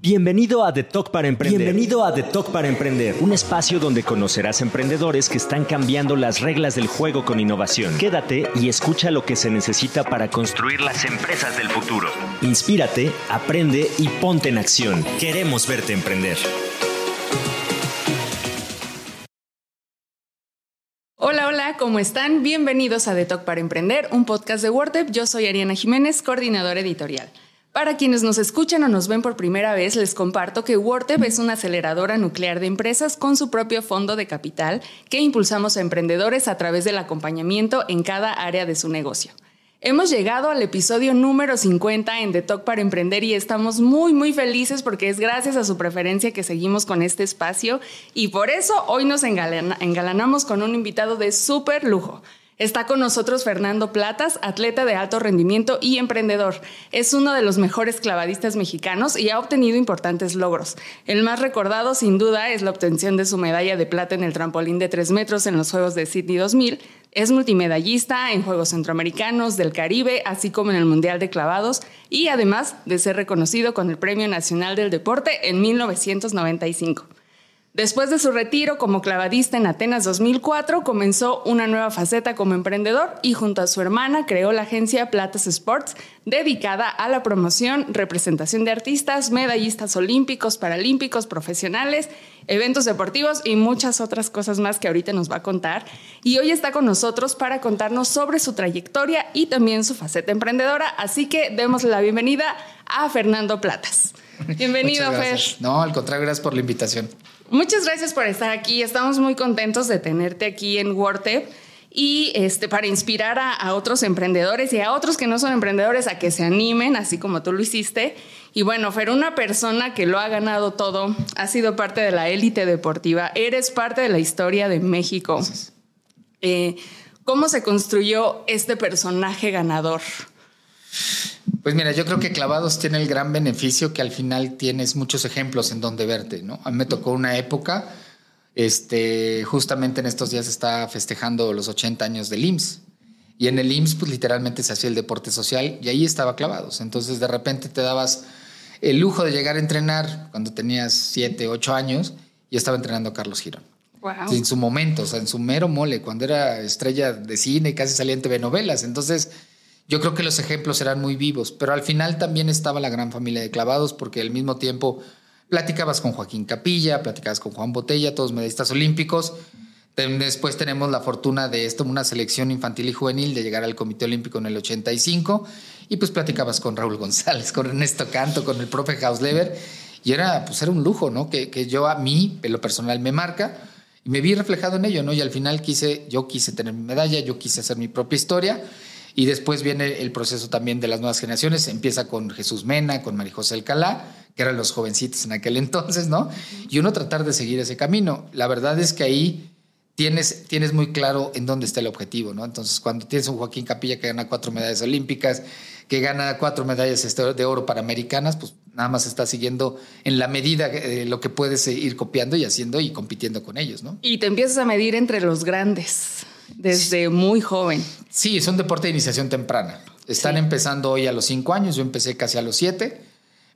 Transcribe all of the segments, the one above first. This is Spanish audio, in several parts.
Bienvenido a The Talk para Emprender. Bienvenido a The Talk para Emprender, un espacio donde conocerás emprendedores que están cambiando las reglas del juego con innovación. Quédate y escucha lo que se necesita para construir las empresas del futuro. Inspírate, aprende y ponte en acción. Queremos verte emprender. Hola, hola, ¿cómo están? Bienvenidos a The Talk para Emprender, un podcast de WordUp. Yo soy Ariana Jiménez, coordinadora editorial. Para quienes nos escuchan o nos ven por primera vez, les comparto que WordTep es una aceleradora nuclear de empresas con su propio fondo de capital que impulsamos a emprendedores a través del acompañamiento en cada área de su negocio. Hemos llegado al episodio número 50 en The Talk para Emprender y estamos muy muy felices porque es gracias a su preferencia que seguimos con este espacio y por eso hoy nos engalanamos con un invitado de súper lujo. Está con nosotros Fernando Platas, atleta de alto rendimiento y emprendedor. Es uno de los mejores clavadistas mexicanos y ha obtenido importantes logros. El más recordado, sin duda, es la obtención de su medalla de plata en el trampolín de 3 metros en los Juegos de Sydney 2000. Es multimedallista en Juegos Centroamericanos, del Caribe, así como en el Mundial de Clavados, y además de ser reconocido con el Premio Nacional del Deporte en 1995. Después de su retiro como clavadista en Atenas 2004, comenzó una nueva faceta como emprendedor y junto a su hermana creó la agencia Platas Sports, dedicada a la promoción, representación de artistas, medallistas olímpicos, paralímpicos, profesionales, eventos deportivos y muchas otras cosas más que ahorita nos va a contar. Y hoy está con nosotros para contarnos sobre su trayectoria y también su faceta emprendedora. Así que démosle la bienvenida a Fernando Platas. Bienvenido, Fer. No, al contrario, gracias por la invitación. Muchas gracias por estar aquí. Estamos muy contentos de tenerte aquí en WordTep y este, para inspirar a, otros emprendedores y a otros que no son emprendedores a que se animen, así como tú lo hiciste. Y bueno, Fer, una persona que lo ha ganado todo, ha sido parte de la élite deportiva, eres parte de la historia de México. Eh, ¿Cómo se construyó este personaje ganador? Pues mira, yo creo que Clavados tiene el gran beneficio que al final tienes muchos ejemplos en donde verte, ¿no? A mí me tocó una época, este, justamente en estos días está festejando los 80 años del IMSS. Y en el IMSS, pues literalmente se hacía el deporte social y ahí estaba Clavados. Entonces de repente te dabas el lujo de llegar a entrenar cuando tenías 7, 8 años y estaba entrenando a Carlos Girón. Wow. En su momento, o sea, en su mero mole, cuando era estrella de cine y casi salía en TV novelas. Entonces yo creo que los ejemplos eran muy vivos, pero al final también estaba la gran familia de clavados porque al mismo tiempo platicabas con Joaquín Capilla, platicabas con Juan Botella, todos medallistas olímpicos. Después tenemos la fortuna de esto, una selección infantil y juvenil, de llegar al Comité Olímpico en el 85. Y pues platicabas con Raúl González, con Ernesto Canto, con el profe Hausleber. Y era, pues era un lujo, ¿no? Que, que yo a mí, en lo personal, me marca. Y me vi reflejado en ello, ¿no? Y al final quise, yo quise tener mi medalla, yo quise hacer mi propia historia. Y después viene el proceso también de las nuevas generaciones. Empieza con Jesús Mena, con María José Alcalá, que eran los jovencitos en aquel entonces, ¿no? Y uno tratar de seguir ese camino. La verdad es que ahí tienes, tienes muy claro en dónde está el objetivo, ¿no? Entonces, cuando tienes un Joaquín Capilla que gana cuatro medallas olímpicas, que gana cuatro medallas este, de oro para americanas, pues nada más está siguiendo en la medida de lo que puedes ir copiando y haciendo y compitiendo con ellos, ¿no? Y te empiezas a medir entre los grandes desde muy joven. Sí, es un deporte de iniciación temprana. Están empezando hoy a los 5 años, yo empecé casi a los 7,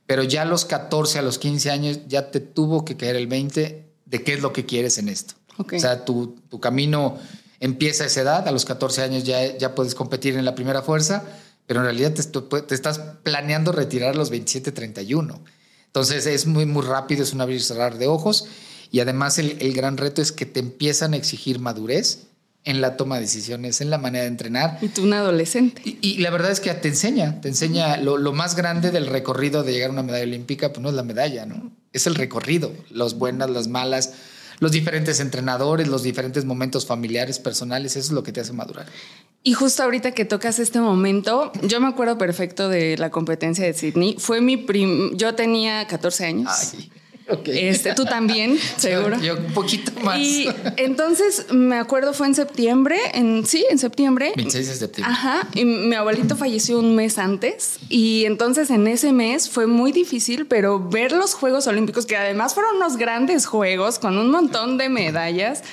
pero ya a los 14, a los 15 años ya te tuvo que caer el 20 de qué es lo que quieres en esto. O sea, tu, tu, camino empieza a esa edad, a los 14 años ya, ya puedes competir en la primera fuerza, pero en realidad te, te estás planeando retirar a los 27, 31. Entonces es muy, muy rápido, es un abrir y cerrar de ojos y además el, el gran reto es que te empiezan a exigir madurez en la toma de decisiones, en la manera de entrenar. Y tú un adolescente. Y, la verdad es que te enseña, te enseña lo, más grande del recorrido de llegar a una medalla olímpica, pues no es la medalla, ¿no? Es el recorrido, las buenas, las malas, los diferentes entrenadores, los diferentes momentos familiares, personales, eso es lo que te hace madurar. Y justo ahorita que tocas este momento, yo me acuerdo perfecto de la competencia de Sydney. Fue mi prim... Yo tenía 14 años. Ay. Este, tú también, seguro. Yo, un poquito más. Y entonces me acuerdo fue en septiembre, en sí, en septiembre. 26 de septiembre. Ajá. Y mi abuelito falleció un mes antes y entonces en ese mes fue muy difícil, pero ver los Juegos Olímpicos que además fueron unos grandes juegos con un montón de medallas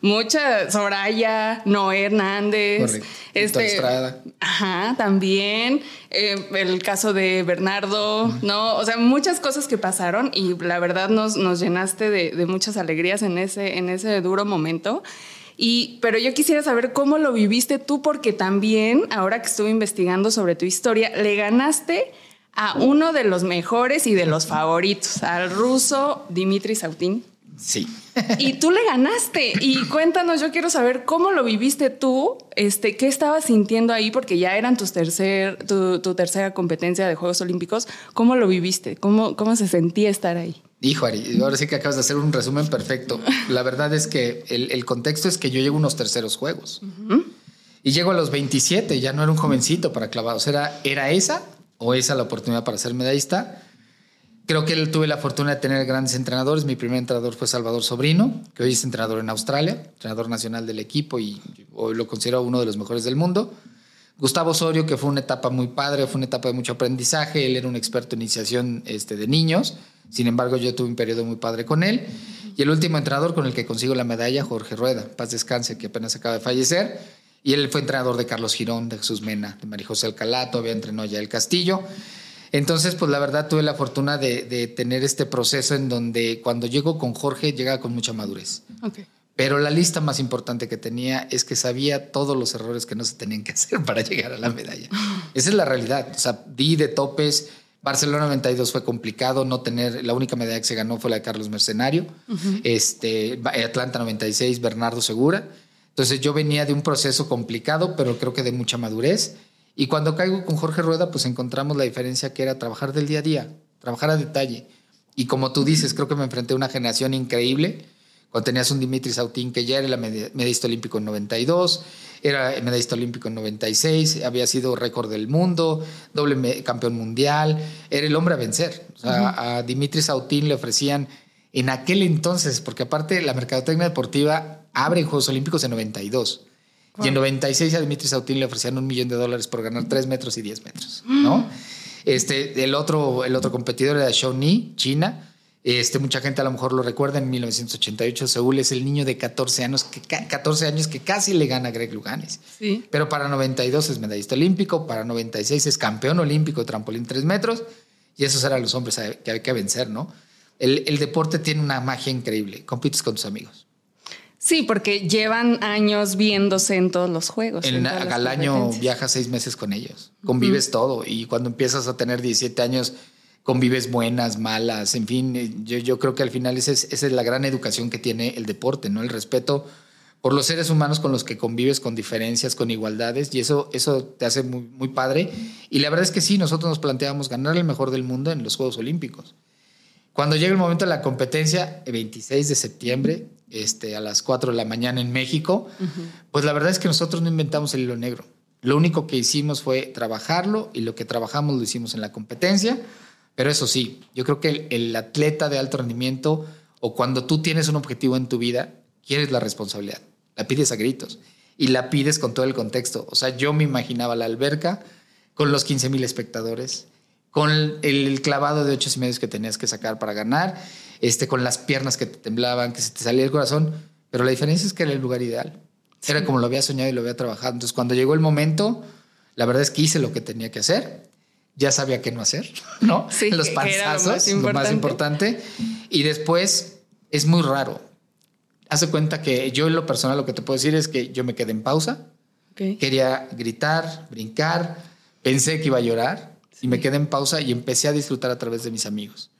mucha Soraya, Noé Hernández, Correcto. este, Estrada. ajá, también eh, el caso de Bernardo, no, o sea, muchas cosas que pasaron y la verdad nos, nos llenaste de, de muchas alegrías en ese, en ese duro momento. Y, pero yo quisiera saber cómo lo viviste tú, porque también, ahora que estuve investigando sobre tu historia, le ganaste a uno de los mejores y de los favoritos, al ruso Dimitri Sautin. Sí. Y tú le ganaste. Y cuéntanos, yo quiero saber cómo lo viviste tú, este, qué estabas sintiendo ahí, porque ya eran tus tercer, tu, tu tercera competencia de Juegos Olímpicos. ¿Cómo lo viviste? ¿Cómo, cómo se sentía estar ahí? Hijo, Ari, ahora sí que acabas de hacer un resumen perfecto. La verdad es que el, el contexto es que yo llego a unos terceros juegos. Y llego a los 27, ya no era un jovencito para clavados. Era, era esa o esa la oportunidad para ser medallista. Creo que tuve la fortuna de tener grandes entrenadores. Mi primer entrenador fue Salvador Sobrino, que hoy es entrenador en Australia, entrenador nacional del equipo y hoy lo considero uno de los mejores del mundo. Gustavo Osorio, que fue una etapa muy padre, fue una etapa de mucho aprendizaje. Él era un experto en iniciación este, de niños. Sin embargo, yo tuve un periodo muy padre con él. Y el último entrenador con el que consigo la medalla, Jorge Rueda, paz descanse, que apenas acaba de fallecer. Y él fue entrenador de Carlos Girón, de Jesús Mena, de María José Alcalá, todavía entrenó ya el Castillo. Entonces, pues la verdad tuve la fortuna de, de, tener este proceso en donde cuando llego con Jorge llega con mucha madurez. Okay. Pero la lista más importante que tenía es que sabía todos los errores que no se tenían que hacer para llegar a la medalla. Esa es la realidad. O sea, di de topes. Barcelona 92 fue complicado, no tener, la única medalla que se ganó fue la de Carlos Mercenario. Uh -huh. este, Atlanta 96, Bernardo Segura. Entonces yo venía de un proceso complicado, pero creo que de mucha madurez. Y cuando caigo con Jorge Rueda, pues encontramos la diferencia que era trabajar del día a día, trabajar a detalle. Y como tú dices, creo que me enfrenté a una generación increíble. Cuando tenías un Dimitri Sautín, que ya era el medallista olímpico en 92, era medallista olímpico en 96, había sido récord del mundo, doble campeón mundial, era el hombre a vencer. O sea, uh -huh. a Dimitri Sautín le ofrecían en aquel entonces, porque aparte la mercadotecnia deportiva abre en Juegos Olímpicos en 92. Wow. Y en 96 a Dimitri Sautín le ofrecían un millón de dólares por ganar 3 metros y 10 metros, ¿no? Este, el, otro, el otro competidor era Shawnee, China. Este, mucha gente a lo mejor lo recuerda, en 1988 Seúl es el niño de 14 años que, 14 años que casi le gana a Greg Luganes. Sí. Pero para 92 es medallista olímpico, para 96 es campeón olímpico de trampolín 3 metros y esos eran los hombres que hay que vencer, ¿no? El, el deporte tiene una magia increíble, compites con tus amigos. Sí, porque llevan años viéndose en todos los juegos. En, al año viajas seis meses con ellos, convives uh -huh. todo y cuando empiezas a tener 17 años convives buenas, malas, en fin, yo, yo creo que al final esa es, esa es la gran educación que tiene el deporte, ¿no? El respeto por los seres humanos con los que convives con diferencias, con igualdades, y eso, eso te hace muy, muy padre. Y la verdad es que sí, nosotros nos planteamos ganar el mejor del mundo en los Juegos Olímpicos. Cuando llega el momento de la competencia, el 26 de septiembre, este, a las 4 de la mañana en México, uh -huh. pues la verdad es que nosotros no inventamos el hilo negro. Lo único que hicimos fue trabajarlo y lo que trabajamos lo hicimos en la competencia. Pero eso sí, yo creo que el, el, atleta de alto rendimiento o cuando tú tienes un objetivo en tu vida, quieres la responsabilidad. La pides a gritos y la pides con todo el contexto. O sea, yo me imaginaba la alberca con los 15 mil espectadores, con el, clavado de ocho y medio que tenías que sacar para ganar, este, con las piernas que te temblaban, que se te salía el corazón. Pero la diferencia es que era el lugar ideal. Sí. Era como lo había soñado y lo había trabajado. Entonces, cuando llegó el momento, la verdad es que hice lo que tenía que hacer ya sabía qué no hacer, ¿no? Sí, los panzazos, lo, lo, más importante. Y después es muy raro. Hace cuenta que yo en lo personal lo que te puedo decir es que yo me quedé en pausa. Okay. Quería gritar, brincar, pensé que iba a llorar sí. y me quedé en pausa y empecé a disfrutar a través de mis amigos.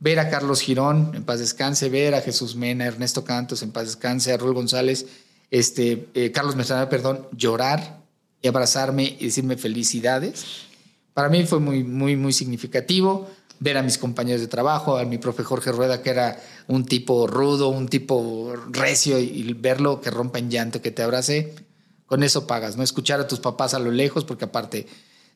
Ver a Carlos Girón, en paz descanse, ver a Jesús Mena, Ernesto Cantos, en paz descanse, a Raúl González, este, eh, Carlos Mercenario, perdón, llorar y abrazarme y decirme felicidades para mí fue muy, muy, muy significativo ver a mis compañeros de trabajo, a mi profe Jorge Rueda, que era un tipo rudo, un tipo recio, y verlo que rompa en llanto, que te abrace, con eso pagas, ¿no? Escuchar a tus papás a lo lejos, porque aparte,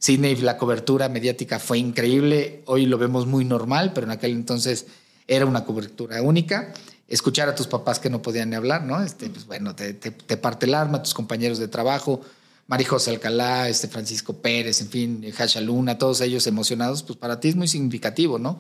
Sydney, la cobertura mediática fue increíble, hoy lo vemos muy normal, pero en aquel entonces era una cobertura única. Escuchar a tus papás que no podían ni hablar, ¿no? Este, pues bueno, te, te, te parte el alma, tus compañeros de trabajo, María José Alcalá, este Francisco Pérez, en fin, Hasha Luna, todos ellos emocionados, pues para ti es muy significativo, ¿no?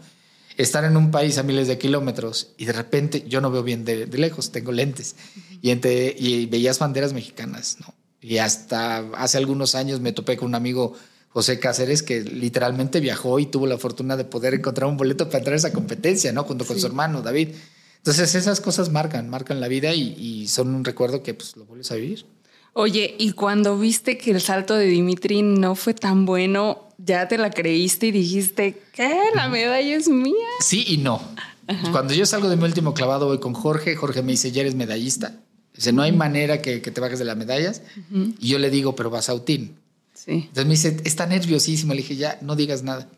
estar en un país a miles de kilómetros y de repente yo no veo bien de, lejos, tengo lentes y, entre, y veías banderas mexicanas, ¿no? Y hasta hace algunos años me topé con un amigo José Cáceres que literalmente viajó y tuvo la fortuna de poder encontrar un boleto para entrar a esa competencia, ¿no? Junto con su hermano David. Entonces esas cosas marcan, marcan la vida y, y son un recuerdo que pues lo vuelves a vivir. Oye, y cuando viste que el salto de Dimitri no fue tan bueno, ¿ya te la creíste y dijiste que la medalla es mía? Sí y no. Cuando yo salgo de mi último clavado voy con Jorge, Jorge me dice, ya eres medallista. Dice, no hay manera que, te bajes de las medallas. Y yo le digo, pero vas a Utín. Sí. Entonces me dice, está nerviosísimo. Le dije, ya, no digas nada.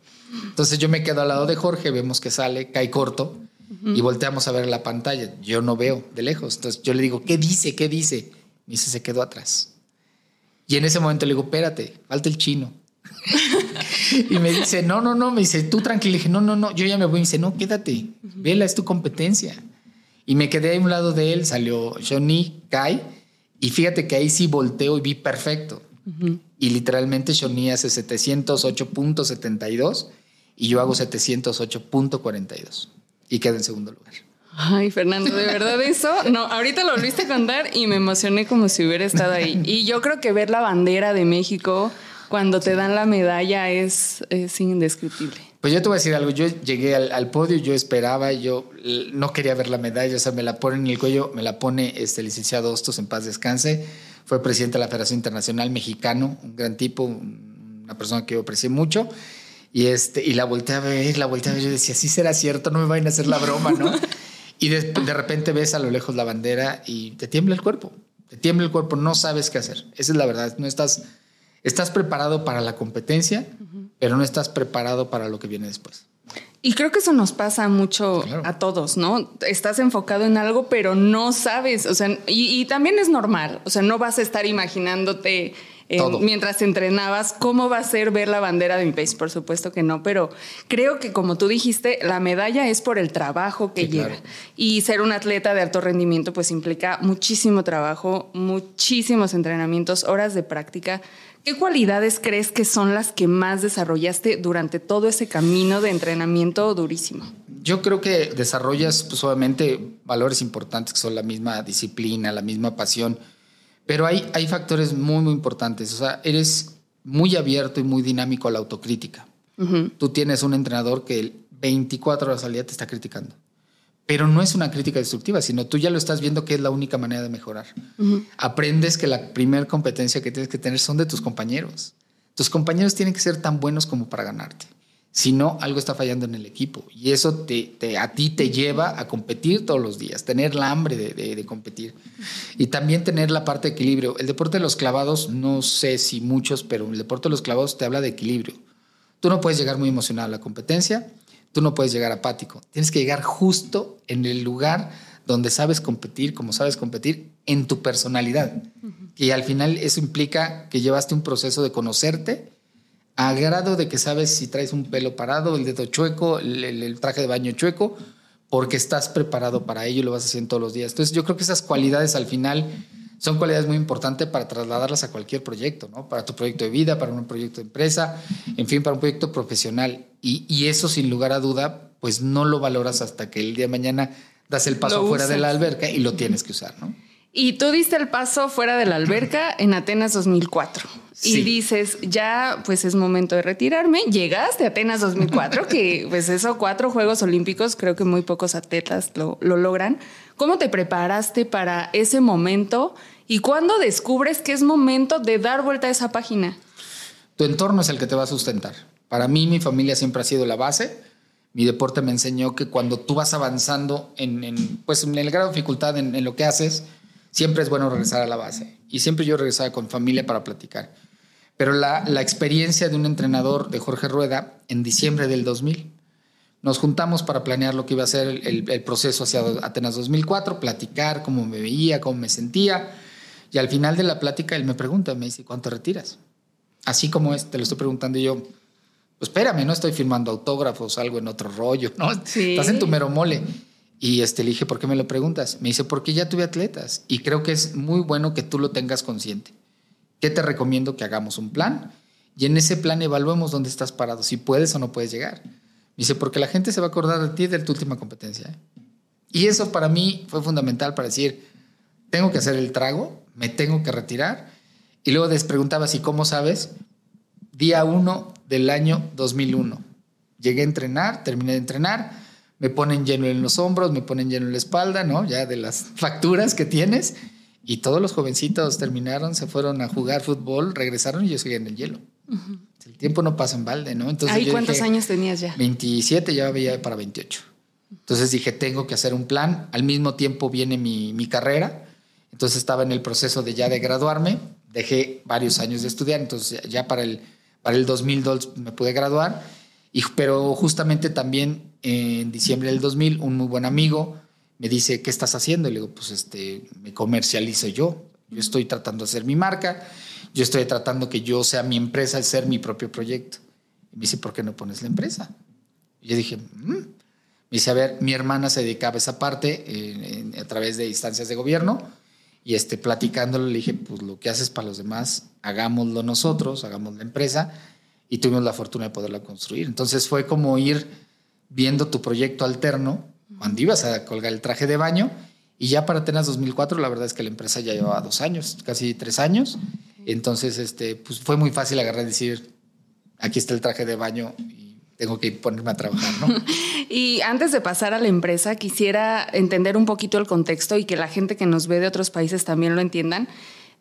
Entonces yo me quedo al lado de Jorge, vemos que sale, cae corto y volteamos a ver la pantalla. Yo no veo de lejos. Entonces yo le digo, ¿qué dice? ¿Qué dice? Me dice, se quedó atrás. Y en ese momento le digo, espérate, falta el chino. y me dice, no, no, no, me dice, tú tranquilo. Le dije, no, no, no, yo ya me voy. Me dice, no, quédate, vela, es tu competencia. Y me quedé a un lado de él, salió Johnny, Kai, y fíjate que ahí sí volteo y vi perfecto. Y literalmente Johnny hace 708.72 y yo hago 708.42 y quedo en segundo lugar. Ay, Fernando, de verdad eso, no, ahorita lo volviste a contar y me emocioné como si hubiera estado ahí. Y yo creo que ver la bandera de México cuando te dan la medalla es, es indescriptible. Pues yo te voy a decir algo, yo llegué al, podio, yo esperaba, yo no quería ver la medalla, o sea, me la ponen en el cuello, me la pone este licenciado Hostos en paz descanse, fue presidente de la Federación Internacional Mexicano, un gran tipo, una persona que yo aprecié mucho, y, este, y la volteé a ver, la volteé a ver, yo decía, sí será cierto, no me vayan a hacer la broma, ¿no? Y de, de, repente ves a lo lejos la bandera y te tiembla el cuerpo. Te tiembla el cuerpo, no sabes qué hacer. Esa es la verdad. No estás, estás preparado para la competencia, pero no estás preparado para lo que viene después. Y creo que eso nos pasa mucho a todos, ¿no? Estás enfocado en algo, pero no sabes, o sea, y, y, también es normal, o sea, no vas a estar imaginándote mientras entrenabas, ¿cómo va a ser ver la bandera de mi país? Por supuesto que no, pero creo que como tú dijiste, la medalla es por el trabajo que lleva. Y ser un atleta de alto rendimiento pues implica muchísimo trabajo, muchísimos entrenamientos, horas de práctica. ¿Qué cualidades crees que son las que más desarrollaste durante todo ese camino de entrenamiento durísimo? Yo creo que desarrollas pues, obviamente valores importantes que son la misma disciplina, la misma pasión pero hay, hay factores muy, muy importantes. O sea, eres muy abierto y muy dinámico a la autocrítica. Tú tienes un entrenador que 24 horas al día te está criticando. Pero no es una crítica destructiva, sino tú ya lo estás viendo que es la única manera de mejorar. Aprendes que la primera competencia que tienes que tener son de tus compañeros. Tus compañeros tienen que ser tan buenos como para ganarte. Si no, algo está fallando en el equipo. Y eso te, a ti te lleva a competir todos los días, tener la hambre de, competir. Y también tener la parte de equilibrio. El deporte de los clavados, no sé si muchos, pero el deporte de los clavados te habla de equilibrio. Tú no puedes llegar muy emocionado a la competencia, tú no puedes llegar apático. Tienes que llegar justo en el lugar donde sabes competir, como sabes competir, en tu personalidad. Y al final eso implica que llevaste un proceso de conocerte a grado de que sabes si traes un pelo parado, el dedo chueco, el, traje de baño chueco, porque estás preparado para ello y lo vas haciendo todos los días. Entonces yo creo que esas cualidades al final son cualidades muy importantes para trasladarlas a cualquier proyecto, ¿no? Para tu proyecto de vida, para un proyecto de empresa, en fin, para un proyecto profesional. Y, y eso sin lugar a duda, pues no lo valoras hasta que el día de mañana das el paso fuera de la alberca y lo tienes que usar, ¿no? Y tú diste el paso fuera de la alberca en Atenas 2004. Y dices, ya pues es momento de retirarme. Llegaste a Atenas 2004, que pues eso, cuatro Juegos Olímpicos, creo que muy pocos atletas lo, lo logran. ¿Cómo te preparaste para ese momento? ¿Y cuándo descubres que es momento de dar vuelta a esa página? Tu entorno es el que te va a sustentar. Para mí, mi familia siempre ha sido la base. Mi deporte me enseñó que cuando tú vas avanzando en, pues, en el grado de dificultad en, en lo que haces, siempre es bueno regresar a la base. Y siempre yo regresaba con familia para platicar. Pero la, la experiencia de un entrenador de Jorge Rueda en diciembre del 2000, nos juntamos para planear lo que iba a ser el, el, proceso hacia Atenas 2004, platicar cómo me veía, cómo me sentía. Y al final de la plática él me pregunta, me dice, ¿cuánto retiras? Así como es, te lo estoy preguntando yo, pues espérame, no estoy firmando autógrafos, algo en otro rollo, ¿no? Estás en tu mero mole. Y este, le dije, ¿por qué me lo preguntas? Me dice, porque ya tuve atletas y creo que es muy bueno que tú lo tengas consciente. ¿Qué te recomiendo? Que hagamos un plan y en ese plan evaluemos dónde estás parado, si puedes o no puedes llegar. dice, porque la gente se va a acordar de ti de tu última competencia. ¿eh? Y eso para mí fue fundamental para decir, tengo que hacer el trago, me tengo que retirar. Y luego les preguntaba si, ¿cómo sabes? Día 1 del año 2001. Llegué a entrenar, terminé de entrenar, me ponen lleno en los hombros, me ponen lleno en la espalda, ¿no? Ya de las facturas que tienes. Y todos los jovencitos terminaron, se fueron a jugar fútbol, regresaron y yo seguía en el hielo. El tiempo no pasa en balde, ¿no? Entonces, cuántos años tenías ya? 27, ya había para 28. Entonces dije, tengo que hacer un plan. Al mismo tiempo viene mi, mi carrera. Entonces estaba en el proceso de ya de graduarme. Dejé varios años de estudiar. Entonces ya para el, para el 2002 me pude graduar. Y, pero justamente también en diciembre del 2000, un muy buen amigo me dice, ¿qué estás haciendo? Y le digo, pues este, me comercializo yo. Yo estoy tratando de hacer mi marca. Yo estoy tratando que yo sea mi empresa, y ser mi propio proyecto. Y me dice, ¿por qué no pones la empresa? Y yo dije, mm". me dice, a ver, mi hermana se dedicaba a esa parte a través de instancias de gobierno y este, platicándolo le dije, pues lo que haces para los demás, hagámoslo nosotros, hagamos la empresa y tuvimos la fortuna de poderla construir. Entonces fue como ir viendo tu proyecto alterno cuando ibas a colgar el traje de baño y ya para Atenas 2004 la verdad es que la empresa ya llevaba dos años, casi tres años. Entonces, este, pues fue muy fácil agarrar y decir, aquí está el traje de baño tengo que ponerme a trabajar, ¿no? y antes de pasar a la empresa, quisiera entender un poquito el contexto y que la gente que nos ve de otros países también lo entiendan.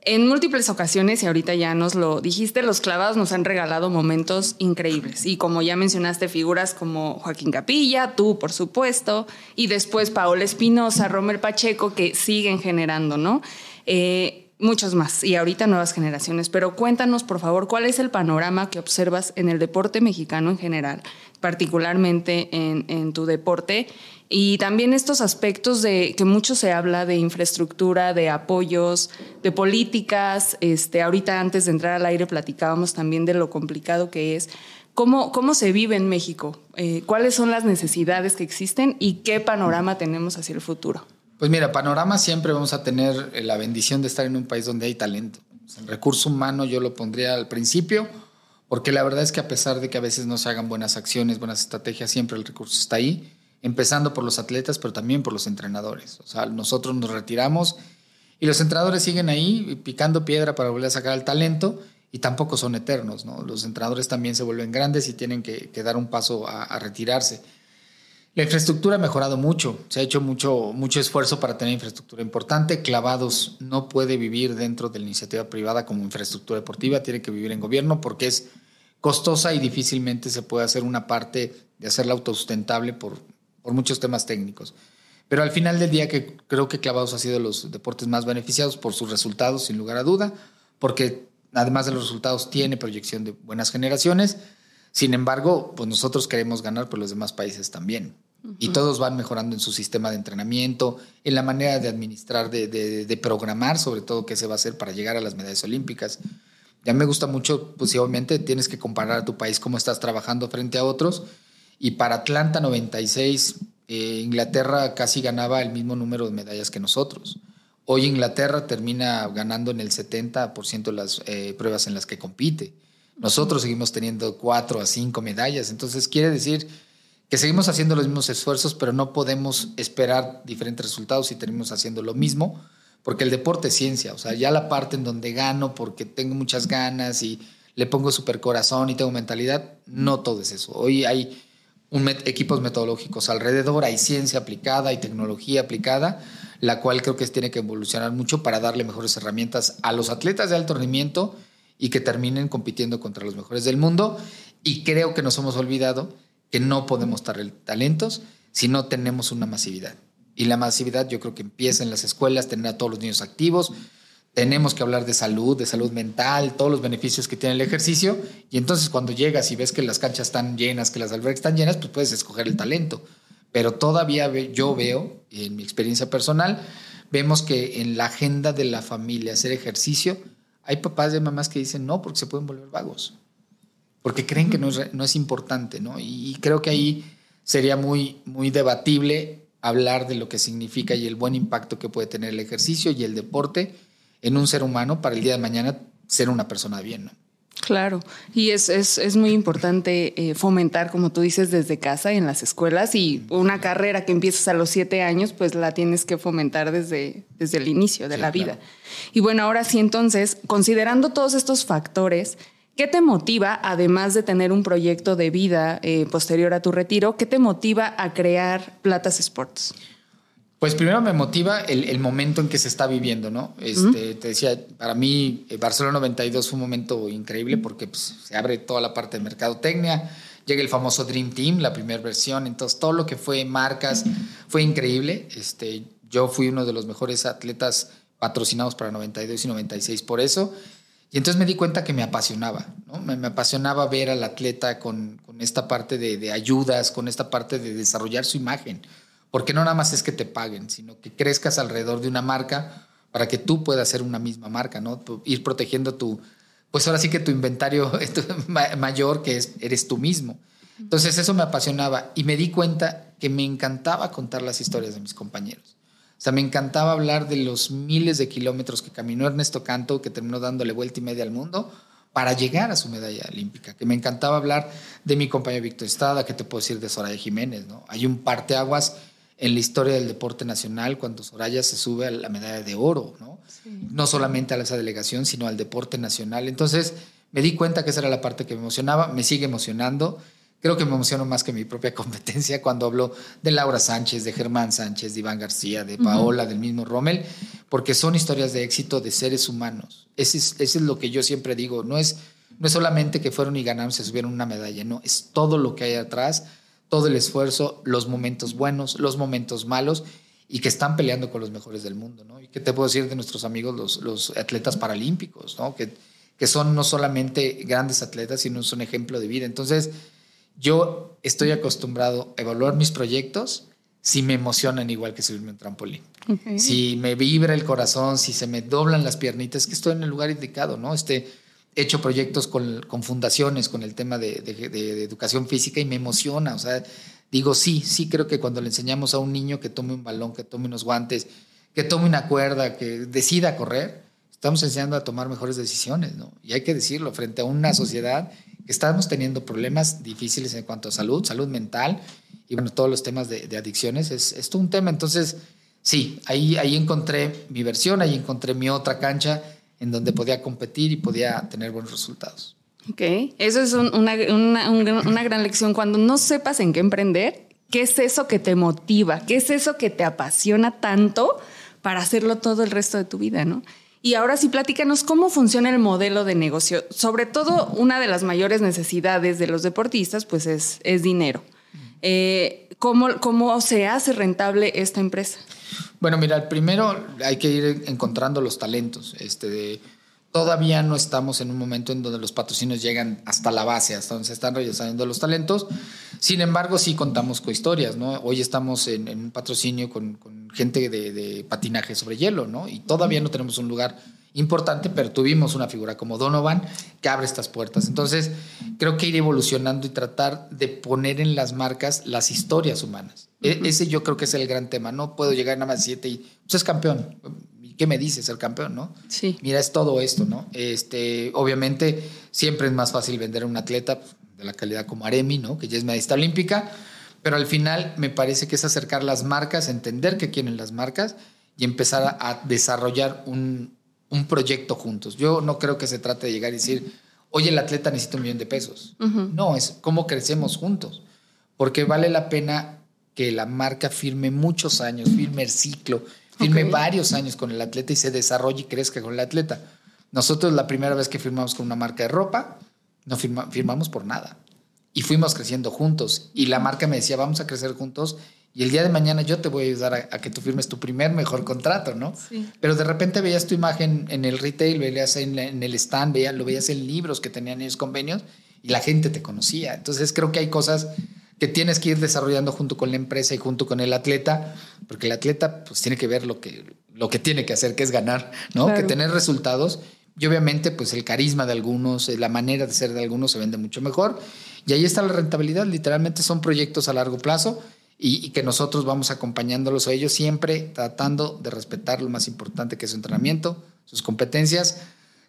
En múltiples ocasiones, y ahorita ya nos lo dijiste, los clavados nos han regalado momentos increíbles. Y como ya mencionaste, figuras como Joaquín Capilla, tú, por supuesto, y después Paola Espinosa, Romer Pacheco, que siguen generando, ¿no? Eh, muchos más y ahorita nuevas generaciones. Pero cuéntanos, por favor, cuál es el panorama que observas en el deporte mexicano en general, particularmente en, tu deporte, y también estos aspectos de que mucho se habla de infraestructura, de apoyos, de políticas. Este, ahorita antes de entrar al aire platicábamos también de lo complicado que es. ¿Cómo, cómo se vive en México? Eh, ¿Cuáles son las necesidades que existen y qué panorama tenemos hacia el futuro? Pues mira, panorama siempre vamos a tener eh, la bendición de estar en un país donde hay talento. El recurso humano yo lo pondría al principio, porque la verdad es que a pesar de que a veces no se hagan buenas acciones, buenas estrategias, siempre el recurso está ahí, empezando por los atletas, pero también por los entrenadores. O sea, nosotros nos retiramos y los entrenadores siguen ahí picando piedra para volver a sacar el talento y tampoco son eternos, ¿no? Los entrenadores también se vuelven grandes y tienen que, dar un paso a retirarse. La infraestructura ha mejorado mucho, se ha hecho mucho, mucho esfuerzo para tener infraestructura importante. Clavados no puede vivir dentro de la iniciativa privada como infraestructura deportiva, tiene que vivir en gobierno porque es costosa y difícilmente se puede hacer una parte de hacerla autosustentable por, por muchos temas técnicos. Pero al final del día que creo que Clavados ha sido de los deportes más beneficiados por sus resultados, sin lugar a duda, porque además de los resultados tiene proyección de buenas generaciones sin embargo, pues nosotros queremos ganar, por los demás países también. Y todos van mejorando en su sistema de entrenamiento, en la manera de administrar, de, programar, sobre todo qué se va a hacer para llegar a las medallas olímpicas. Ya me gusta mucho, pues obviamente tienes que comparar a tu país cómo estás trabajando frente a otros. Y para Atlanta 96, eh, Inglaterra casi ganaba el mismo número de medallas que nosotros. Hoy Inglaterra termina ganando en el 70% de las eh, pruebas en las que compite. Nosotros seguimos teniendo cuatro a cinco medallas. Entonces quiere decir que seguimos haciendo los mismos esfuerzos, pero no podemos esperar diferentes resultados si tenemos haciendo lo mismo, porque el deporte es ciencia. O sea, ya la parte en donde gano porque tengo muchas ganas y le pongo super corazón y tengo mentalidad, no todo es eso. Hoy hay equipos metodológicos alrededor, hay ciencia aplicada, y tecnología aplicada, la cual creo que tiene que evolucionar mucho para darle mejores herramientas a los atletas de alto rendimiento y que terminen compitiendo contra los mejores del mundo. Y creo que nos hemos olvidado que no podemos estar talentos si no tenemos una masividad. Y la masividad yo creo que empieza en las escuelas, tener a todos los niños activos. Tenemos que hablar de salud, de salud mental, todos los beneficios que tiene el ejercicio. Y entonces cuando llegas y ves que las canchas están llenas, que las albercas están llenas, pues puedes escoger el talento. Pero todavía yo veo, en mi experiencia personal, vemos que en la agenda de la familia hacer ejercicio hay papás y mamás que dicen no porque se pueden volver vagos, porque creen que no es, no es importante, ¿no? Y, creo que ahí sería muy, muy debatible hablar de lo que significa y el buen impacto que puede tener el ejercicio y el deporte en un ser humano para el día de mañana ser una persona bien, ¿no? Claro, y es, es, es muy importante eh, fomentar, como tú dices, desde casa en las escuelas y una carrera que empiezas a los siete años, pues la tienes que fomentar desde, desde el inicio de la vida. Y bueno, ahora sí, entonces, considerando todos estos factores, ¿qué te motiva, además de tener un proyecto de vida eh, posterior a tu retiro, qué te motiva a crear Platas Sports? Pues primero me motiva el, momento en que se está viviendo, ¿no? Este, Te decía, para mí eh, Barcelona 92 fue un momento increíble porque pues, se abre toda la parte de mercadotecnia, llega el famoso Dream Team, la primera versión, entonces todo lo que fue marcas fue increíble. Este, yo fui uno de los mejores atletas patrocinados para 92 y 96 por eso. Y entonces me di cuenta que me apasionaba, ¿no? Me, apasionaba ver al atleta con, con esta parte de, de ayudas, con esta parte de desarrollar su imagen porque no nada más es que te paguen, sino que crezcas alrededor de una marca para que tú puedas ser una misma marca, ¿no? Ir protegiendo tu, pues ahora sí que tu inventario mayor, que es, eres tú mismo. Entonces eso me apasionaba y me di cuenta que me encantaba contar las historias de mis compañeros. O sea, me encantaba hablar de los miles de kilómetros que caminó Ernesto Canto, que terminó dándole vuelta y media al mundo para llegar a su medalla olímpica. Que me encantaba hablar de mi compañero Víctor Estrada, que te puedo decir de Soraya Jiménez, ¿no? Hay un parteaguas en la historia del deporte nacional cuando Soraya se sube a la medalla de oro, ¿no? No solamente a esa delegación, sino al deporte nacional. Entonces me di cuenta que esa era la parte que me emocionaba, me sigue emocionando. Creo que me emociono más que mi propia competencia cuando hablo de Laura Sánchez, de Germán Sánchez, de Iván García, de Paola, del mismo Rommel, porque son historias de éxito de seres humanos. Ese es, es lo que yo siempre digo, no es, no es solamente que fueron y ganaron, se subieron una medalla, no, es todo lo que hay atrás todo el esfuerzo, los momentos buenos, los momentos malos y que están peleando con los mejores del mundo, ¿no? Y qué te puedo decir de nuestros amigos los, los atletas paralímpicos, ¿no? Que, que son no solamente grandes atletas, sino son ejemplo de vida. Entonces, yo estoy acostumbrado a evaluar mis proyectos si me emocionan igual que subirme un trampolín. Si me vibra el corazón, si se me doblan las piernitas, que estoy en el lugar indicado, ¿no? Este, he hecho proyectos con, con fundaciones, con el tema de, de, educación física y me emociona. O sea, digo, sí, sí creo que cuando le enseñamos a un niño que tome un balón, que tome unos guantes, que tome una cuerda, que decida correr, estamos enseñando a tomar mejores decisiones, ¿no? Y hay que decirlo, frente a una sociedad que estamos teniendo problemas difíciles en cuanto a salud, salud mental y bueno, todos los temas de, de adicciones, es, es todo un tema. Entonces, sí, ahí, ahí encontré mi versión, ahí encontré mi otra cancha en donde podía competir y podía tener buenos resultados. Ok, eso es una, una, gran lección. Cuando no sepas en qué emprender, ¿qué es eso que te motiva? ¿Qué es eso que te apasiona tanto para hacerlo todo el resto de tu vida, no? Y ahora sí, platícanos cómo funciona el modelo de negocio. Sobre todo, una de las mayores necesidades de los deportistas, pues es, es dinero. Eh, ¿cómo, ¿Cómo se hace rentable esta empresa? Bueno, mira, primero hay que ir encontrando los talentos. Este, todavía no estamos en un momento en donde los patrocinios llegan hasta la base, hasta donde se están realizando los talentos. Sin embargo, sí contamos con historias, ¿no? Hoy estamos en, un patrocinio con, gente de, de, patinaje sobre hielo, ¿no? Y todavía no tenemos un lugar importante, pero tuvimos una figura como Donovan que abre estas puertas. Entonces, creo que ir evolucionando y tratar de poner en las marcas las historias humanas. E, ese yo creo que es el gran tema. No puedo llegar nada más siete y pues es campeón. ¿Qué me dices? El campeón, ¿no? Sí. Mira, es todo esto, ¿no? Este, obviamente, siempre es más fácil vender a un atleta de la calidad como Aremi, ¿no? Que ya es medallista olímpica. Pero al final me parece que es acercar las marcas, entender qué quieren las marcas y empezar a desarrollar un, un proyecto juntos. Yo no creo que se trate de llegar y decir, oye, el atleta necesita un millón de pesos. No, es cómo crecemos juntos. Porque vale la pena que la marca firme muchos años, firme el ciclo, firme varios años con el atleta y se desarrolle y crezca con el atleta. Nosotros la primera vez que firmamos con una marca de ropa, no firmamos por nada. Y fuimos creciendo juntos. Y la marca me decía, vamos a crecer juntos y el día de mañana yo te voy a ayudar a, que tú firmes tu primer mejor contrato, ¿no? Sí. Pero de repente veías tu imagen en el retail, veías en, el stand, veías, lo veías en libros que tenían ellos convenios y la gente te conocía. Entonces creo que hay cosas que tienes que ir desarrollando junto con la empresa y junto con el atleta, porque el atleta pues tiene que ver lo que, lo que tiene que hacer, que es ganar, ¿no? Que tener resultados. Y obviamente pues el carisma de algunos, la manera de ser de algunos se vende mucho mejor. Y ahí está la rentabilidad, literalmente son proyectos a largo plazo y, que nosotros vamos acompañándolos a ellos siempre tratando de respetar lo más importante que es su entrenamiento, sus competencias.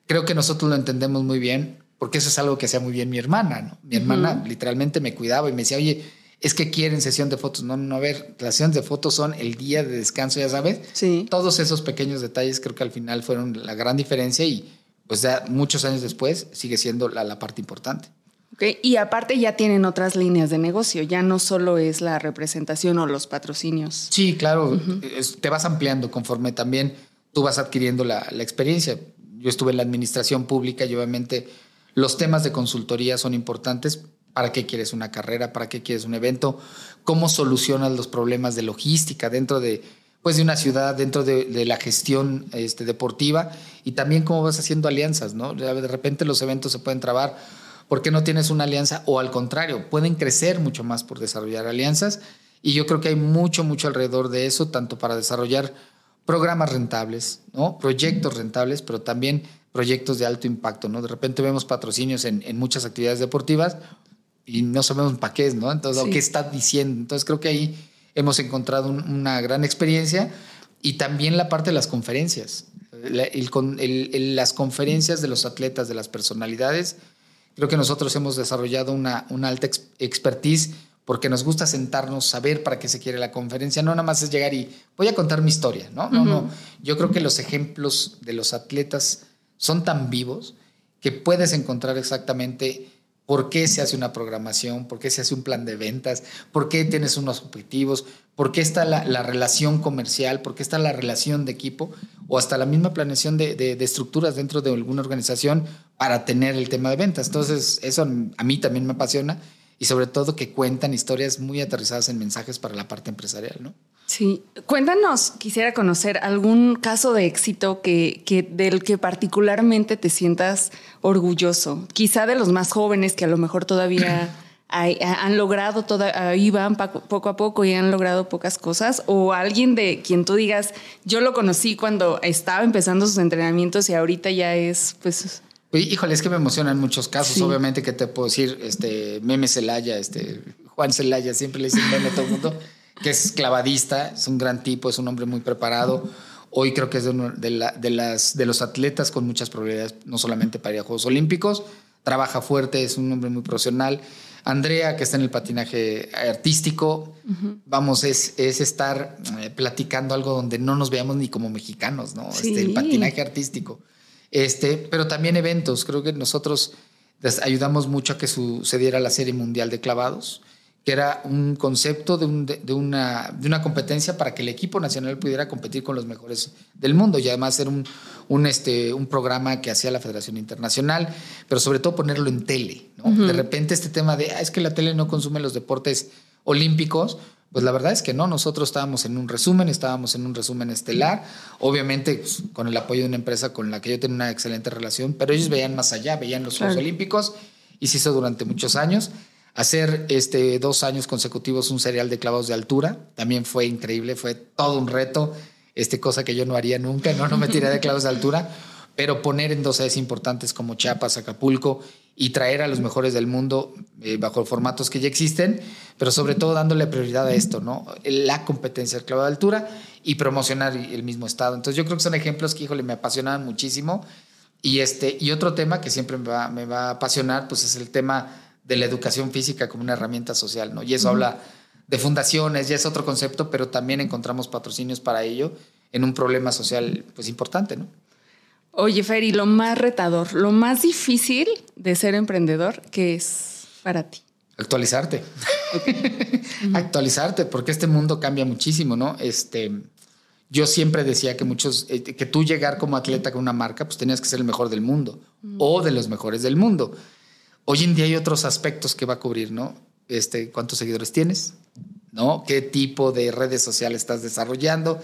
Creo que nosotros lo entendemos muy bien porque eso es algo que hacía muy bien mi hermana, ¿no? Mi hermana literalmente me cuidaba y me decía, oye, es que quieren sesión de fotos. No, no, a ver, las sesiones de fotos son el día de descanso, ya sabes. Sí. Todos esos pequeños detalles creo que al final fueron la gran diferencia y pues ya muchos años después sigue siendo la, la parte importante. Okay. Y aparte ya tienen otras líneas de negocio, ya no solo es la representación o los patrocinios. Sí, claro, te vas ampliando conforme también tú vas adquiriendo la, la, experiencia. Yo estuve en la administración pública y obviamente los temas de consultoría son importantes. ¿Para qué quieres una carrera? ¿Para qué quieres un evento? ¿Cómo solucionas los problemas de logística dentro de, pues, de una ciudad, dentro de, de la gestión este, deportiva? Y también cómo vas haciendo alianzas, ¿no? De repente los eventos se pueden trabar porque no tienes una alianza o al contrario, pueden crecer mucho más por desarrollar alianzas. Y yo creo que hay mucho, mucho alrededor de eso, tanto para desarrollar programas rentables, ¿no? proyectos rentables, pero también proyectos de alto impacto, ¿no? De repente vemos patrocinios en, en muchas actividades deportivas y no sabemos para qué es, ¿no? Entonces, sí. ¿qué está diciendo? Entonces, creo que ahí hemos encontrado un, una gran experiencia y también la parte de las conferencias. El, el, el, las conferencias de los atletas, de las personalidades, creo que nosotros hemos desarrollado una, una alta ex, expertise porque nos gusta sentarnos, saber para qué se quiere la conferencia, no nada más es llegar y voy a contar mi historia, ¿no? No, uh -huh. no. Yo creo que los ejemplos de los atletas son tan vivos que puedes encontrar exactamente por qué se hace una programación, por qué se hace un plan de ventas, por qué tienes unos objetivos, por qué está la, la relación comercial, por qué está la relación de equipo o hasta la misma planeación de, de, estructuras dentro de alguna organización para tener el tema de ventas. Entonces, eso a mí también me apasiona y sobre todo que cuentan historias muy aterrizadas en mensajes para la parte empresarial, ¿no? Sí, cuéntanos, quisiera conocer algún caso de éxito que, que, del que particularmente te sientas orgulloso, quizá de los más jóvenes que a lo mejor todavía hay, han logrado, toda, ahí van poco a poco y han logrado pocas cosas, o alguien de quien tú digas, yo lo conocí cuando estaba empezando sus entrenamientos y ahorita ya es, pues... Híjole, es que me emocionan muchos casos, sí. obviamente que te puedo decir, este, Meme Celaya, este, Juan Celaya, siempre le dicen meme a todo el mundo que es clavadista, es un gran tipo, es un hombre muy preparado. Hoy creo que es de, uno, de, la, de, las, de los atletas con muchas probabilidades, no solamente para ir a Juegos Olímpicos, trabaja fuerte, es un hombre muy profesional. Andrea, que está en el patinaje artístico, uh -huh. vamos, es, es estar eh, platicando algo donde no nos veamos ni como mexicanos, ¿no? Sí. Este, el patinaje artístico. Este, pero también eventos. Creo que nosotros ayudamos mucho a que sucediera la Serie Mundial de Clavados que era un concepto de, un, de, una, de una competencia para que el equipo nacional pudiera competir con los mejores del mundo y además era un, un, este, un programa que hacía la Federación Internacional, pero sobre todo ponerlo en tele. ¿no? Uh -huh. De repente este tema de, ah, es que la tele no consume los deportes olímpicos, pues la verdad es que no, nosotros estábamos en un resumen, estábamos en un resumen estelar, obviamente pues, con el apoyo de una empresa con la que yo tenía una excelente relación, pero ellos veían más allá, veían los Juegos claro. Olímpicos y se hizo durante muchos años hacer este dos años consecutivos un serial de clavados de altura también fue increíble fue todo un reto este cosa que yo no haría nunca no no me tiré de clavos de altura pero poner en dos sedes importantes como Chiapas Acapulco y traer a los mejores del mundo eh, bajo formatos que ya existen pero sobre todo dándole prioridad a esto no la competencia del clavado de altura y promocionar el mismo estado entonces yo creo que son ejemplos que híjole me apasionaban muchísimo y este y otro tema que siempre me va, me va a apasionar pues es el tema de la educación física como una herramienta social, ¿no? Y eso uh -huh. habla de fundaciones, ya es otro concepto, pero también encontramos patrocinios para ello en un problema social pues importante, ¿no? Oye, Ferry, lo más retador, lo más difícil de ser emprendedor, ¿qué es para ti? Actualizarte. Okay. Actualizarte, porque este mundo cambia muchísimo, ¿no? Este, yo siempre decía que muchos, eh, que tú llegar como atleta con una marca, pues tenías que ser el mejor del mundo -huh. o de los mejores del mundo. Hoy en día hay otros aspectos que va a cubrir, ¿no? Este, ¿Cuántos seguidores tienes? ¿No? ¿Qué tipo de redes sociales estás desarrollando?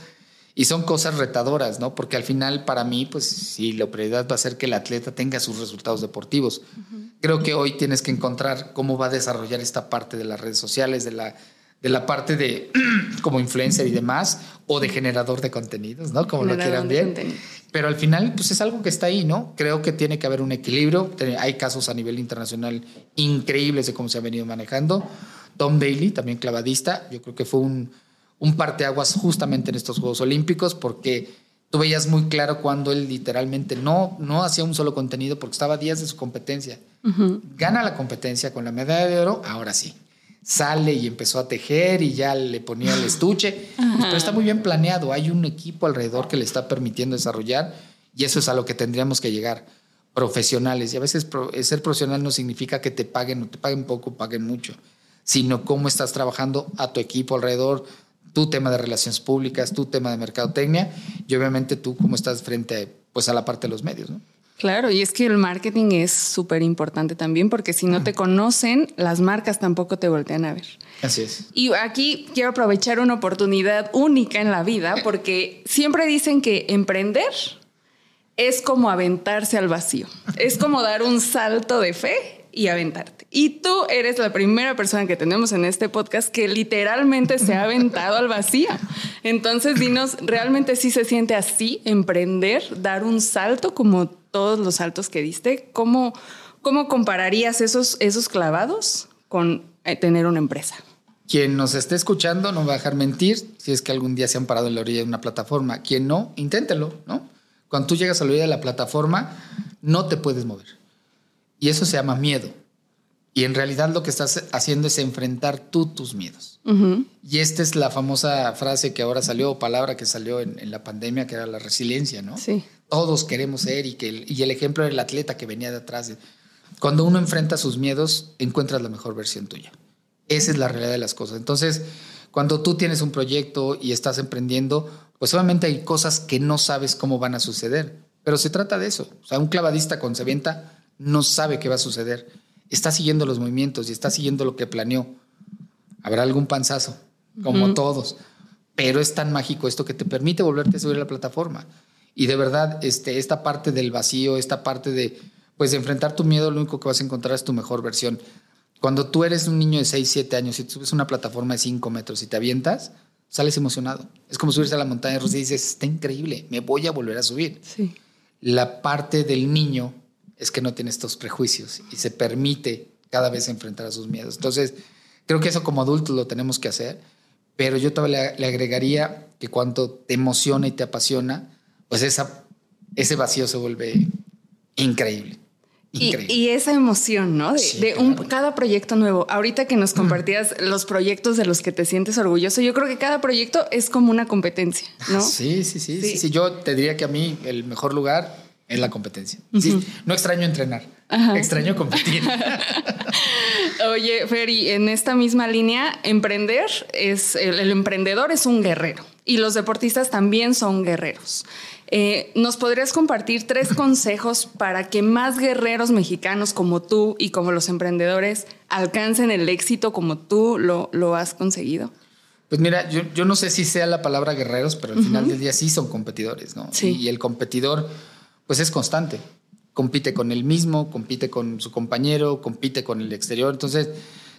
Y son cosas retadoras, ¿no? Porque al final, para mí, pues sí, la prioridad va a ser que el atleta tenga sus resultados deportivos. Uh -huh. Creo que hoy tienes que encontrar cómo va a desarrollar esta parte de las redes sociales, de la, de la parte de como influencer y demás, o de generador de contenidos, ¿no? Como generador lo quieran ver. Pero al final, pues es algo que está ahí, ¿no? Creo que tiene que haber un equilibrio. Hay casos a nivel internacional increíbles de cómo se ha venido manejando. Tom Daly, también clavadista, yo creo que fue un, un parteaguas justamente en estos Juegos Olímpicos porque tú veías muy claro cuando él literalmente no, no hacía un solo contenido porque estaba a días de su competencia. Gana la competencia con la medalla de oro, ahora sí. Sale y empezó a tejer y ya le ponía el estuche. Pero está muy bien planeado. Hay un equipo alrededor que le está permitiendo desarrollar y eso es a lo que tendríamos que llegar. Profesionales. Y a veces ser profesional no significa que te paguen, o te paguen poco, paguen mucho, sino cómo estás trabajando a tu equipo alrededor, tu tema de relaciones públicas, tu tema de mercadotecnia y obviamente tú cómo estás frente pues, a la parte de los medios. ¿no? Claro, y es que el marketing es súper importante también porque si no te conocen, las marcas tampoco te voltean a ver. Así es. Y aquí quiero aprovechar una oportunidad única en la vida porque siempre dicen que emprender es como aventarse al vacío, es como dar un salto de fe y aventarte. Y tú eres la primera persona que tenemos en este podcast que literalmente se ha aventado al vacío. Entonces, dinos, ¿realmente sí se siente así emprender, dar un salto como todos los saltos que diste? ¿Cómo, cómo compararías esos, esos clavados con eh, tener una empresa? Quien nos esté escuchando no va a dejar mentir si es que algún día se han parado en la orilla de una plataforma. Quien no, inténtelo, ¿no? Cuando tú llegas a la orilla de la plataforma, no te puedes mover. Y eso se llama miedo. Y en realidad lo que estás haciendo es enfrentar tú tus miedos. Y esta es la famosa frase que ahora salió, o palabra que salió en, la pandemia, que era la resiliencia, ¿no? Sí. Todos queremos ser y, que el, y el ejemplo era el atleta que venía de atrás. Cuando uno enfrenta sus miedos, encuentras la mejor versión tuya. Esa es la realidad de las cosas. Entonces, cuando tú tienes un proyecto y estás emprendiendo, pues obviamente hay cosas que no sabes cómo van a suceder. Pero se trata de eso. O sea, un clavadista con se no sabe qué va a suceder. Está siguiendo los movimientos y está siguiendo lo que planeó. Habrá algún panzazo, como todos. Pero es tan mágico esto que te permite volverte a subir a la plataforma. Y de verdad, este, esta parte del vacío, esta parte de, pues, enfrentar tu miedo, lo único que vas a encontrar es tu mejor versión. Cuando tú eres un niño de 6, 7 años y subes una plataforma de 5 metros y te avientas, sales emocionado. Es como subirse a la montaña rusa y dices, está increíble, me voy a volver a subir. Sí. La parte del niño es que no tiene estos prejuicios y se permite cada vez enfrentar a sus miedos. Entonces, creo que eso como adultos lo tenemos que hacer, pero yo todavía le, agregaría que cuando te emociona y te apasiona, pues esa, ese vacío se vuelve increíble. Y, esa emoción, ¿no? De, un, cada proyecto nuevo. Ahorita que nos compartías los proyectos de los que te sientes orgulloso, yo creo que cada proyecto es como una competencia, ¿no? sí, sí, sí, sí, sí. Yo te diría que a mí el mejor lugar es la competencia. no extraño entrenar, extraño competir. Oye, Ferry, en esta misma línea, emprender es, el, emprendedor es un guerrero y los deportistas también son guerreros. Eh, ¿Nos podrías compartir tres consejos para que más guerreros mexicanos como tú y como los emprendedores alcancen el éxito como tú lo, lo has conseguido? Pues mira, yo, yo, no sé si sea la palabra guerreros, pero al final del día sí son competidores, ¿no? Sí. y el competidor pues es constante. Compite con él mismo, compite con su compañero, compite con el exterior. Entonces,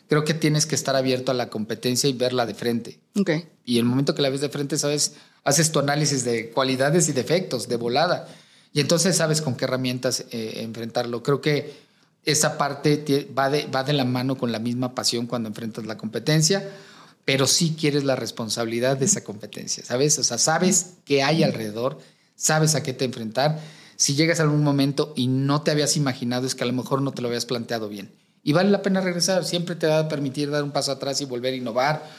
creo que tienes que estar abierto a la competencia y verla de frente. Okay. Y el momento que la ves de frente, sabes, haces tu análisis de cualidades y defectos de volada. Y entonces sabes con qué herramientas eh, enfrentarlo. Creo que esa parte va de, va de la mano con la misma pasión cuando enfrentas la competencia, pero sí quieres la responsabilidad de esa competencia, ¿sabes? O sea, sabes qué hay alrededor, sabes a qué te enfrentar si llegas a algún momento y no te habías imaginado, es que a lo mejor no te lo habías planteado bien. Y vale la pena regresar, siempre te va a permitir dar un paso atrás y volver a innovar,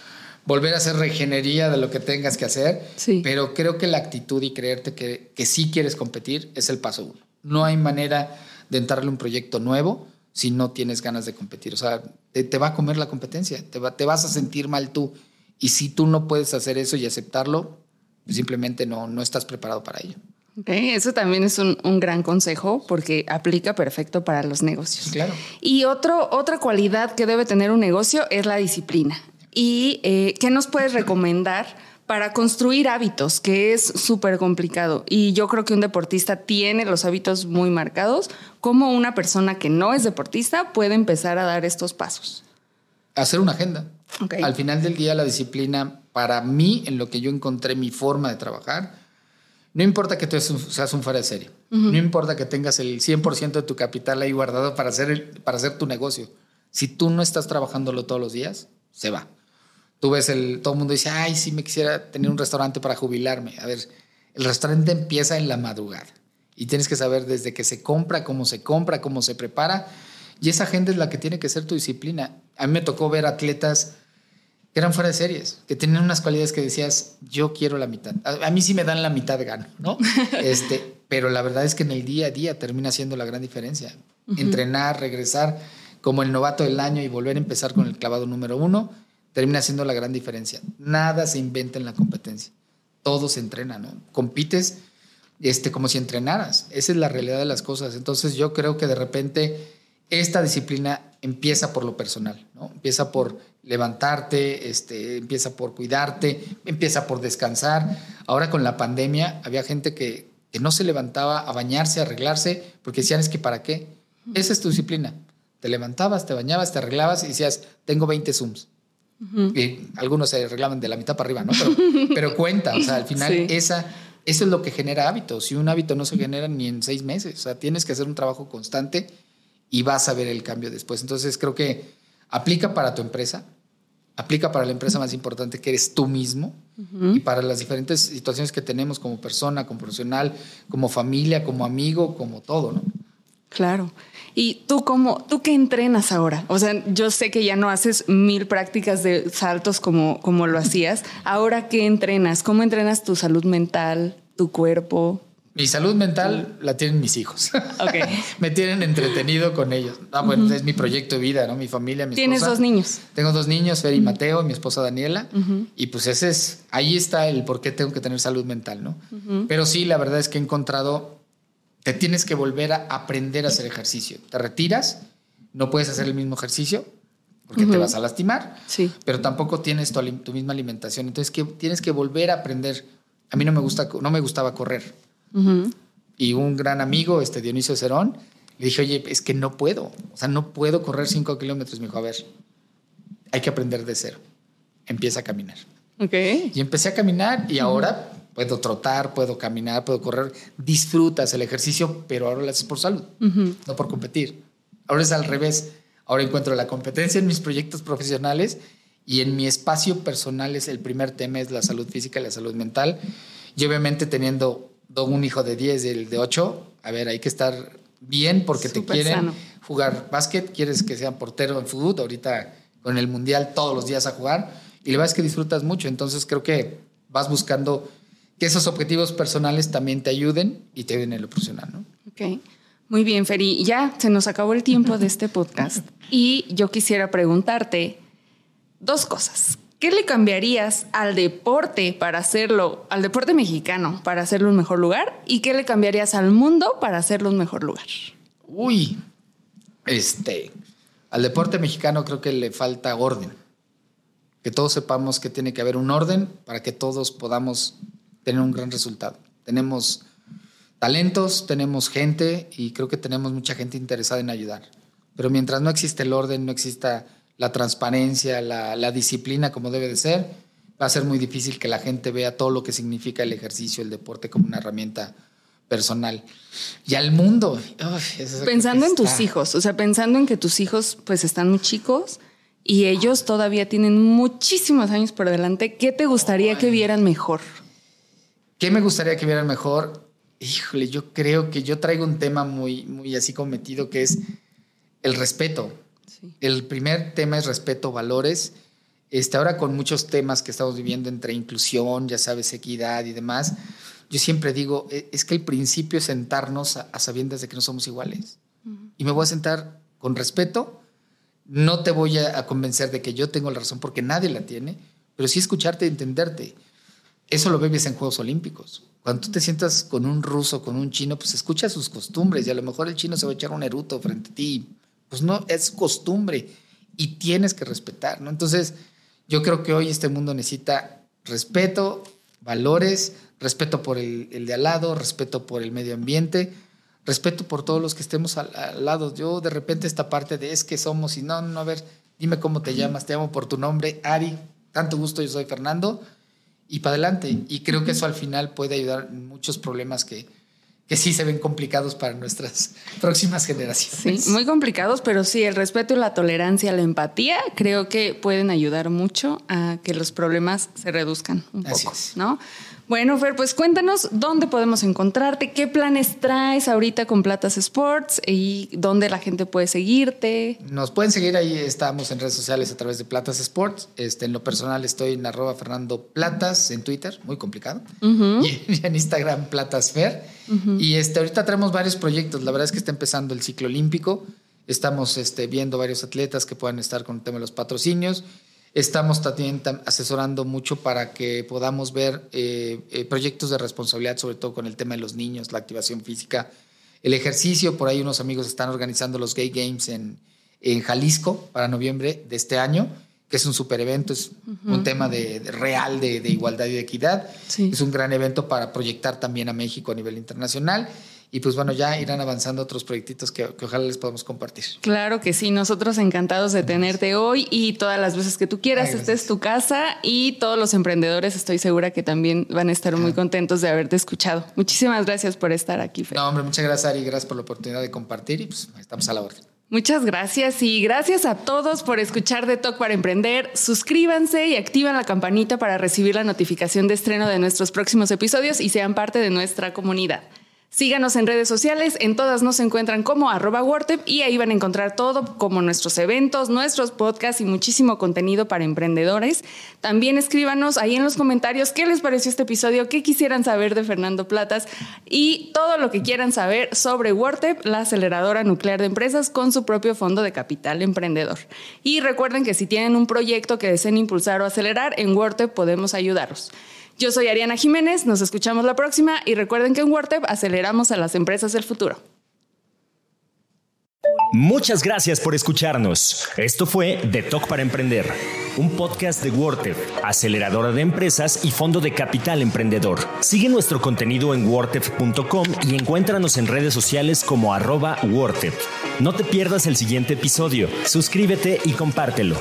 volver a hacer regenería de lo que tengas que hacer. Sí. Pero creo que la actitud y creerte que, que sí quieres competir es el paso uno. No hay manera de entrarle un proyecto nuevo si no tienes ganas de competir. O sea, te, va a comer la competencia, te, te vas a sentir mal tú. Y si tú no puedes hacer eso y aceptarlo, pues simplemente no, no estás preparado para ello. Okay, eso también es un, gran consejo porque aplica perfecto para los negocios. Claro. Y otro, otra cualidad que debe tener un negocio es la disciplina. ¿Y eh, qué nos puedes recomendar para construir hábitos, que es súper complicado? Y yo creo que un deportista tiene los hábitos muy marcados. ¿Cómo una persona que no es deportista puede empezar a dar estos pasos? Hacer una agenda. Al final del día, la disciplina, para mí, en lo que yo encontré mi forma de trabajar, no importa que tú seas un fuera de serie. No importa que tengas el 100% de tu capital ahí guardado para hacer, para hacer tu negocio. Si tú no estás trabajándolo todos los días, se va. Tú ves el, todo el mundo dice, ay, sí me quisiera tener un restaurante para jubilarme. A ver, el restaurante empieza en la madrugada y tienes que saber desde que se compra, cómo se compra, cómo se prepara Y esa agenda es la que tiene que ser tu disciplina. A mí me tocó ver atletas eran fuera de series, que tenían unas cualidades que decías, yo quiero la mitad. A, mí sí me dan la mitad de gano, ¿no? este, pero la verdad es que en el día a día termina siendo la gran diferencia. Entrenar, regresar como el novato del año y volver a empezar con el clavado número uno, termina siendo la gran diferencia. Nada se inventa en la competencia. Todo se entrena, ¿no? Compites este, como si entrenaras. Esa es la realidad de las cosas. Entonces yo creo que de repente esta disciplina empieza por lo personal, ¿no? Empieza por levantarte, este, empieza por cuidarte, empieza por descansar. Ahora con la pandemia había gente que, que no se levantaba a bañarse, a arreglarse, porque decían es que para qué. Esa es tu disciplina. Te levantabas, te bañabas, te arreglabas y decías, tengo 20 Zooms. Y algunos se arreglaban de la mitad para arriba, ¿no? Pero, cuenta, o sea, al final esa, eso es lo que genera hábitos. Y un hábito no se genera ni en seis meses. O sea, tienes que hacer un trabajo constante y vas a ver el cambio después. Entonces creo que aplica para tu empresa, aplica para la empresa más importante que eres tú mismo y para las diferentes situaciones que tenemos como persona, como profesional, como familia, como amigo, como todo, ¿no? Claro. ¿Y tú cómo, tú qué entrenas ahora? O sea, yo sé que ya no haces mil prácticas de saltos como, como lo hacías. Ahora, ¿qué entrenas? ¿Cómo entrenas tu salud mental, tu cuerpo? Mi salud mental la tienen mis hijos. Okay. Me tienen entretenido con ellos. Ah, bueno, es mi proyecto de vida, ¿no? Mi familia, mi ¿Tienes dos niños? Tengo dos niños, Fer y Mateo, mi esposa Daniela. Y pues ese es, ahí está el por qué tengo que tener salud mental, ¿no? Pero sí, la verdad es que he encontrado te tienes que volver a aprender a hacer ejercicio. Te retiras, no puedes hacer el mismo ejercicio porque te vas a lastimar, sí. pero tampoco tienes tu, misma alimentación. Entonces que, tienes que volver a aprender. A mí no me, gusta, no me gustaba correr. Y un gran amigo, este Dionisio Cerón, le dije, oye, es que no puedo. O sea, no puedo correr cinco kilómetros. Me dijo, a ver, hay que aprender de cero. Empieza a caminar. Okay. Y empecé a caminar y ahora puedo trotar, puedo caminar, puedo correr. Disfrutas el ejercicio, pero ahora lo haces por salud, no por competir. Ahora es al revés. Ahora encuentro la competencia en mis proyectos profesionales y en mi espacio personal es el primer tema, es la salud física y la salud mental. Y obviamente teniendo un hijo de 10 y el de 8, a ver, hay que estar bien porque te quieren jugar básquet, quieres que sea portero en fútbol, ahorita con el mundial todos los días a jugar y la verdad es que disfrutas mucho, entonces creo que vas buscando que esos objetivos personales también te ayuden y te ayuden en lo profesional, ¿no? Ok. Muy bien, Feri. Ya se nos acabó el tiempo de este podcast y yo quisiera preguntarte dos cosas. ¿Qué le cambiarías al deporte para hacerlo, al deporte mexicano para hacerlo un mejor lugar? ¿Y qué le cambiarías al mundo para hacerlo un mejor lugar? Uy, este, al deporte mexicano creo que le falta orden. Que todos sepamos que tiene que haber un orden para que todos podamos tener un gran resultado. Tenemos talentos, tenemos gente y creo que tenemos mucha gente interesada en ayudar. Pero mientras no existe el orden, no exista la transparencia, la, disciplina como debe de ser, va a ser muy difícil que la gente vea todo lo que significa el ejercicio, el deporte como una herramienta personal. Y al mundo. pensando en tus hijos, o sea, pensando en que tus hijos pues están muy chicos y ellos todavía tienen muchísimos años por delante, ¿qué te gustaría que vieran mejor? ¿Qué me gustaría que vieran mejor? Híjole, yo creo que yo traigo un tema muy, muy así cometido que es el respeto. El primer tema es respeto, valores. Este, ahora con muchos temas que estamos viviendo entre inclusión, ya sabes, equidad y demás, yo siempre digo, e, es que el principio es sentarnos a, sabiendas de que no somos iguales. Y me voy a sentar con respeto. No te voy a, a, convencer de que yo tengo la razón porque nadie la tiene, pero sí escucharte y entenderte. Eso lo ves en Juegos Olímpicos. Cuando tú te sientas con un ruso, con un chino, pues escucha sus costumbres y a lo mejor el chino se va a echar un eruto frente a ti. Pues no, es costumbre y tienes que respetar, ¿no? Entonces, yo creo que hoy este mundo necesita respeto, valores, respeto por el, de al lado, respeto por el medio ambiente, respeto por todos los que estemos al, al, lado. Yo de repente esta parte de es que somos y no, no, a ver, dime cómo te llamas, te llamo por tu nombre, Ari, tanto gusto, yo soy Fernando y para adelante. Y creo que eso al final puede ayudar en muchos problemas que, que sí se ven complicados para nuestras próximas generaciones. Sí, muy complicados, pero sí, el respeto, la tolerancia, la empatía, creo que pueden ayudar mucho a que los problemas se reduzcan un poco, ¿no? Bueno, Fer, pues cuéntanos dónde podemos encontrarte, qué planes traes ahorita con Platas Sports y dónde la gente puede seguirte. Nos pueden seguir ahí, estamos en redes sociales a través de Platas Sports. Este, en lo personal estoy en arroba Fernando Platas en Twitter, muy complicado. Y en Instagram Platasfer. Y este, ahorita tenemos varios proyectos. La verdad es que está empezando el ciclo olímpico. Estamos este, viendo varios atletas que puedan estar con el tema de los patrocinios. Estamos también asesorando mucho para que podamos ver eh, eh, proyectos de responsabilidad, sobre todo con el tema de los niños, la activación física, el ejercicio. Por ahí unos amigos están organizando los Gay Games en, en Jalisco para noviembre de este año, que es un super evento, es un tema de, real de, de, igualdad y de equidad. Es un gran evento para proyectar también a México a nivel internacional. Y pues bueno, ya irán avanzando otros proyectitos que, ojalá les podamos compartir. Claro que sí, nosotros encantados de tenerte hoy y todas las veces que tú quieras, esta es tu casa y todos los emprendedores estoy segura que también van a estar muy contentos de haberte escuchado. Muchísimas gracias por estar aquí, Fer. No, hombre, muchas gracias Ari, gracias por la oportunidad de compartir y pues estamos a la orden. Muchas gracias y gracias a todos por escuchar de Talk para Emprender. Suscríbanse y activen la campanita para recibir la notificación de estreno de nuestros próximos episodios y sean parte de nuestra comunidad. Síganos en redes sociales, en todas nos encuentran como arroba y ahí van a encontrar todo como nuestros eventos, nuestros podcasts y muchísimo contenido para emprendedores. También escríbanos ahí en los comentarios qué les pareció este episodio, qué quisieran saber de Fernando Platas y todo lo que quieran saber sobre Wortep, la aceleradora nuclear de empresas con su propio fondo de capital emprendedor. Y recuerden que si tienen un proyecto que deseen impulsar o acelerar, en Wortep podemos ayudaros. Yo soy Ariana Jiménez, nos escuchamos la próxima y recuerden que en WordTep aceleramos a las empresas del futuro. Muchas gracias por escucharnos. Esto fue The Talk para Emprender, un podcast de WordTep, aceleradora de empresas y fondo de capital emprendedor. Sigue nuestro contenido en wordtep.com y encuéntranos en redes sociales como arroba No te pierdas el siguiente episodio, suscríbete y compártelo.